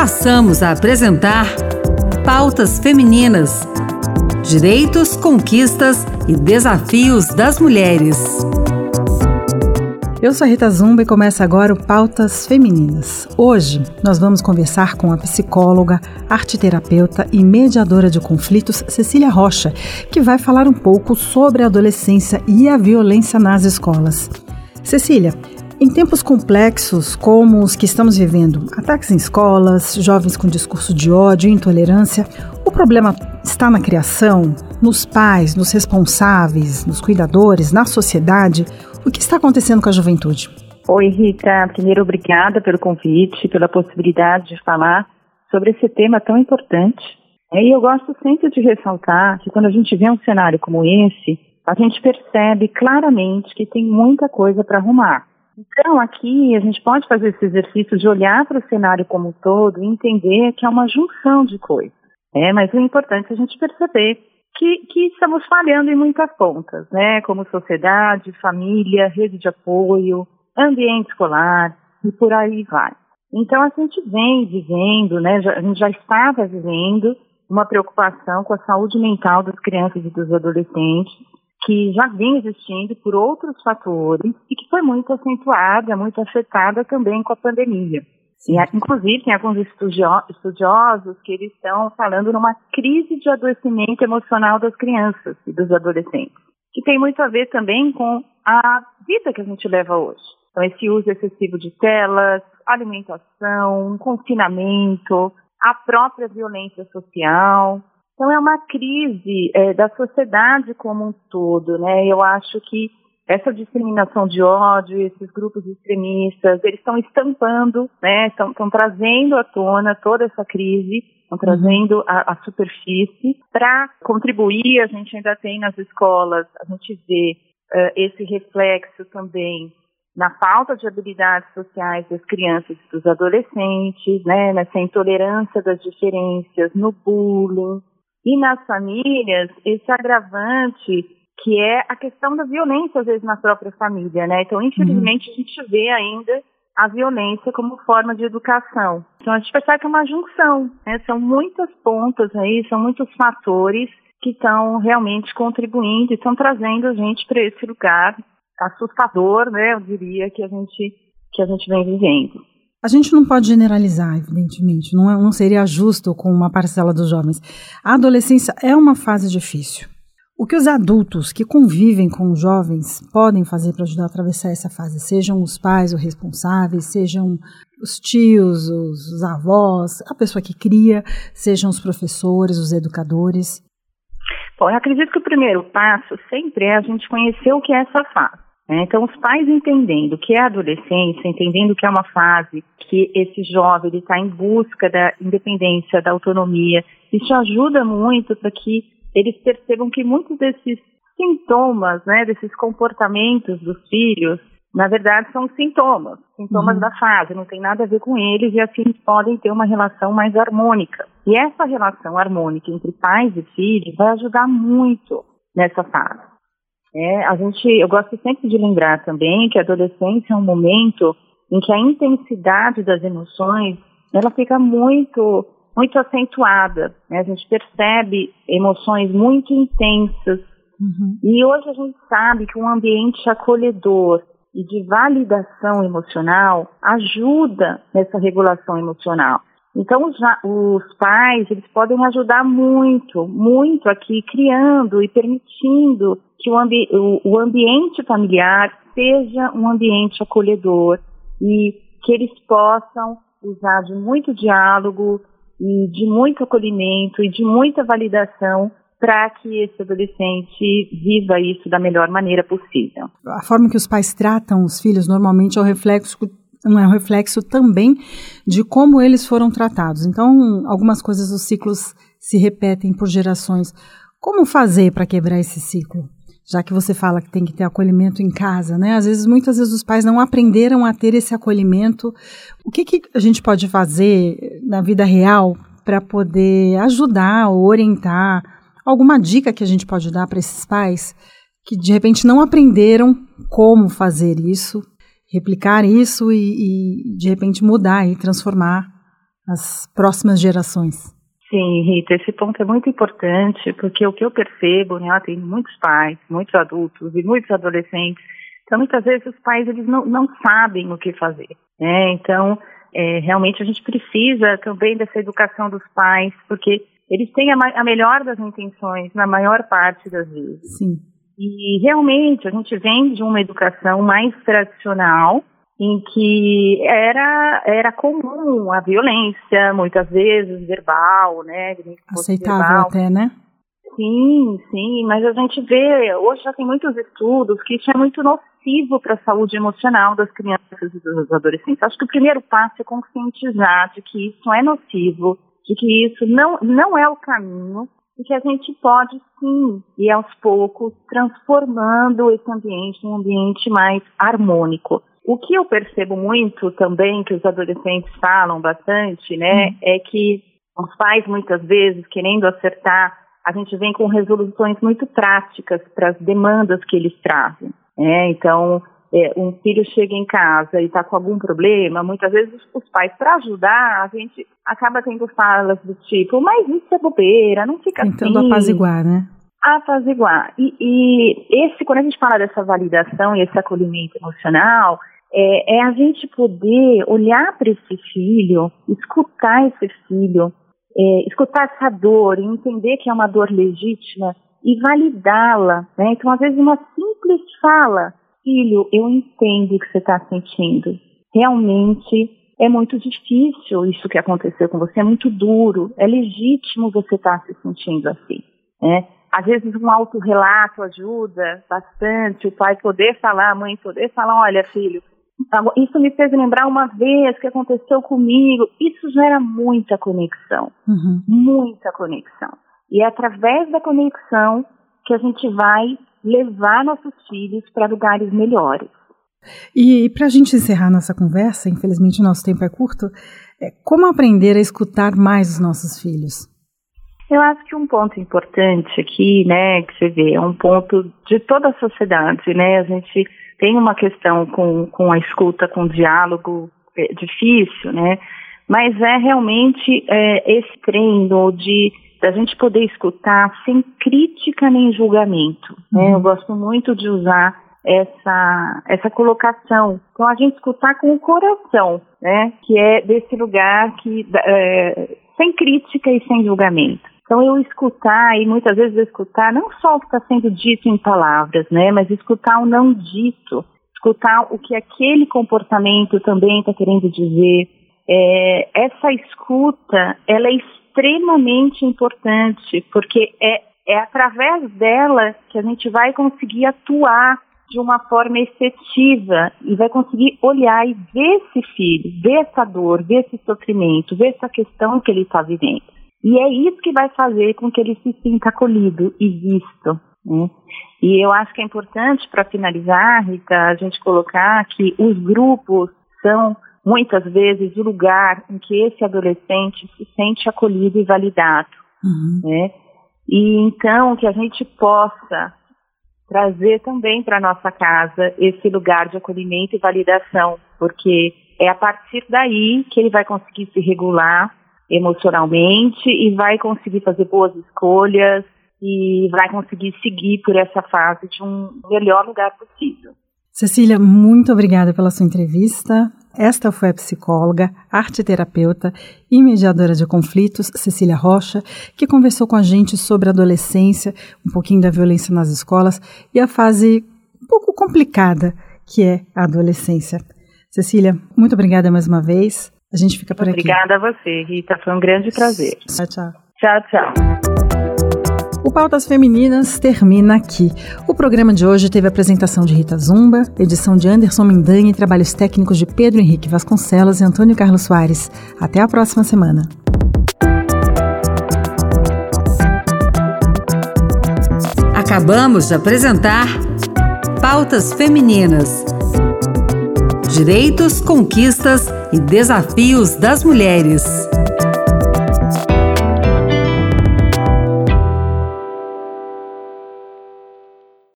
passamos a apresentar Pautas Femininas: Direitos, Conquistas e Desafios das Mulheres. Eu sou a Rita Zumba e começa agora o Pautas Femininas. Hoje nós vamos conversar com a psicóloga, arteterapeuta e mediadora de conflitos Cecília Rocha, que vai falar um pouco sobre a adolescência e a violência nas escolas. Cecília, em tempos complexos como os que estamos vivendo, ataques em escolas, jovens com discurso de ódio e intolerância, o problema está na criação, nos pais, nos responsáveis, nos cuidadores, na sociedade? O que está acontecendo com a juventude? Oi, Rita. Primeiro, obrigada pelo convite, pela possibilidade de falar sobre esse tema tão importante. E eu gosto sempre de ressaltar que quando a gente vê um cenário como esse, a gente percebe claramente que tem muita coisa para arrumar. Então, aqui a gente pode fazer esse exercício de olhar para o cenário como um todo e entender que é uma junção de coisas. É, mas o importante é a gente perceber que, que estamos falhando em muitas pontas, né? Como sociedade, família, rede de apoio, ambiente escolar e por aí vai. Então, a gente vem vivendo, né? Já, a gente já estava vivendo uma preocupação com a saúde mental das crianças e dos adolescentes que já vem existindo por outros fatores e que foi muito acentuada, muito afetada também com a pandemia. E, inclusive, tem alguns estudiosos que eles estão falando numa crise de adoecimento emocional das crianças e dos adolescentes, que tem muito a ver também com a vida que a gente leva hoje. Então, esse uso excessivo de telas, alimentação, confinamento, a própria violência social, então é uma crise é, da sociedade como um todo, né? Eu acho que essa discriminação de ódio, esses grupos extremistas, eles estão estampando, né? Estão, estão trazendo à tona toda essa crise, estão uhum. trazendo a, a superfície para contribuir. A gente ainda tem nas escolas, a gente vê uh, esse reflexo também na falta de habilidades sociais das crianças e dos adolescentes, né, nessa intolerância das diferenças, no bullying, e nas famílias, esse agravante que é a questão da violência, às vezes, na própria família, né? Então, infelizmente, uhum. a gente vê ainda a violência como forma de educação. Então, a gente percebe que é uma junção, né? São muitas pontas aí, são muitos fatores que estão realmente contribuindo e estão trazendo a gente para esse lugar assustador, né? Eu diria que a gente que a gente vem vivendo. A gente não pode generalizar, evidentemente, não, é, não seria justo com uma parcela dos jovens. A adolescência é uma fase difícil. O que os adultos que convivem com os jovens podem fazer para ajudar a atravessar essa fase? Sejam os pais os responsáveis, sejam os tios, os, os avós, a pessoa que cria, sejam os professores, os educadores. Bom, eu acredito que o primeiro passo sempre é a gente conhecer o que é essa fase. Né? Então, os pais entendendo que é a adolescência, entendendo que é uma fase que esse jovem está em busca da independência, da autonomia, isso ajuda muito para que eles percebam que muitos desses sintomas, né, desses comportamentos dos filhos, na verdade são sintomas, sintomas uhum. da fase, não tem nada a ver com eles e assim eles podem ter uma relação mais harmônica. E essa relação harmônica entre pais e filhos vai ajudar muito nessa fase. É, a gente, eu gosto sempre de lembrar também que a adolescência é um momento em que a intensidade das emoções ela fica muito muito acentuada. Né? A gente percebe emoções muito intensas. Uhum. E hoje a gente sabe que um ambiente acolhedor e de validação emocional ajuda nessa regulação emocional. Então, os, os, pais, eles podem ajudar muito, muito aqui, criando e permitindo que o, ambi o, o ambiente familiar seja um ambiente acolhedor e que eles possam usar de muito diálogo e de muito acolhimento e de muita validação para que esse adolescente viva isso da melhor maneira possível. A forma que os pais tratam os filhos normalmente é o reflexo é um reflexo também de como eles foram tratados. Então, algumas coisas, os ciclos se repetem por gerações. Como fazer para quebrar esse ciclo? Já que você fala que tem que ter acolhimento em casa, né? Às vezes, muitas vezes os pais não aprenderam a ter esse acolhimento. O que, que a gente pode fazer na vida real para poder ajudar ou orientar? Alguma dica que a gente pode dar para esses pais que de repente não aprenderam como fazer isso replicar isso e, e, de repente mudar e transformar as próximas gerações. Sim, Rita, esse ponto é muito importante, porque o que eu percebo, né, tem muitos pais, muitos adultos e muitos adolescentes, então muitas vezes os pais eles não, não sabem o que fazer, né, então é, realmente a gente precisa também dessa educação dos pais, porque eles têm a, a melhor das intenções na maior parte das vezes. Sim. E realmente a gente vem de uma educação mais tradicional, em que era, era comum a violência, muitas vezes verbal, né? Aceitável verbal. até, né? Sim, sim, mas a gente vê, hoje já tem muitos estudos que isso é muito nocivo para a saúde emocional das crianças e dos adolescentes. Acho que o primeiro passo é conscientizar de que isso é nocivo, de que isso não, não é o caminho e que a gente pode sim ir aos poucos transformando esse ambiente em um ambiente mais harmônico. O que eu percebo muito também, que os adolescentes falam bastante, né, hum. é que os pais muitas vezes, querendo acertar, a gente vem com resoluções muito práticas para as demandas que eles trazem. Né? Então, é, um filho chega em casa e está com algum problema, muitas vezes os, pais, para ajudar, a gente acaba tendo falas do tipo, mas isso é bobeira, não fica Tentando assim. Apaziguar, né? Apaziguar. E, e esse, quando a gente fala dessa validação e esse acolhimento emocional, é, é a gente poder olhar para esse filho, escutar esse filho, é, escutar essa dor e entender que é uma dor legítima e validá-la. Né? Então, às vezes, uma simples fala, filho, eu entendo o que você está sentindo. Realmente é muito difícil isso que aconteceu com você, é muito duro, é legítimo você estar tá se sentindo assim. Né? Às vezes um autorrelato ajuda bastante, o pai poder falar, a mãe poder falar, olha filho, isso me fez lembrar uma vez que aconteceu comigo. Isso gera muita conexão, uhum. muita conexão. E é através da conexão que a gente vai levar nossos filhos para lugares melhores. E, e para a gente encerrar nossa conversa, infelizmente o nosso tempo é curto, é como aprender a escutar mais os nossos filhos? Eu acho que um ponto importante aqui, né, que você vê, é um ponto de toda a sociedade, né, a gente tem uma questão com, com a escuta, com o diálogo é, difícil, né? Mas é realmente é, esse treino de da gente poder escutar sem crítica nem julgamento. Né? Uhum. Eu gosto muito de usar essa, essa colocação. Então, a gente escutar com o coração, né? Que é desse lugar que é, sem crítica e sem julgamento. Então, eu escutar, e muitas vezes escutar não só o que está sendo dito em palavras, né, mas escutar o não dito, escutar o que aquele comportamento também está querendo dizer. É, essa escuta, ela é extremamente importante, porque é, é através dela que a gente vai conseguir atuar de uma forma efetiva e vai conseguir olhar e ver esse filho, ver essa dor, ver esse sofrimento, ver essa questão que ele está vivendo. E é isso que vai fazer com que ele se sinta acolhido e visto. Né? E eu acho que é importante, para finalizar, Rita, a gente colocar que os grupos são muitas vezes o lugar em que esse adolescente se sente acolhido e validado. Uhum. Né? E então que a gente possa trazer também para nossa casa esse lugar de acolhimento e validação, porque é a partir daí que ele vai conseguir se regular emocionalmente e vai conseguir fazer boas escolhas e vai conseguir seguir por essa fase de um melhor lugar possível. Cecília, muito obrigada pela sua entrevista. Esta foi a psicóloga, arteterapeuta e mediadora de conflitos, Cecília Rocha, que conversou com a gente sobre a adolescência, um pouquinho da violência nas escolas e a fase um pouco complicada que é a adolescência. Cecília, muito obrigada mais uma vez. A gente fica por Obrigada aqui. Obrigada a você, Rita. Foi um grande prazer. Tchau, tchau. Tchau, tchau. O Pautas Femininas termina aqui. O programa de hoje teve a apresentação de Rita Zumba, edição de Anderson Mendanha e trabalhos técnicos de Pedro Henrique Vasconcelos e Antônio Carlos Soares. Até a próxima semana. Acabamos de apresentar Pautas Femininas Direitos, conquistas e desafios das mulheres.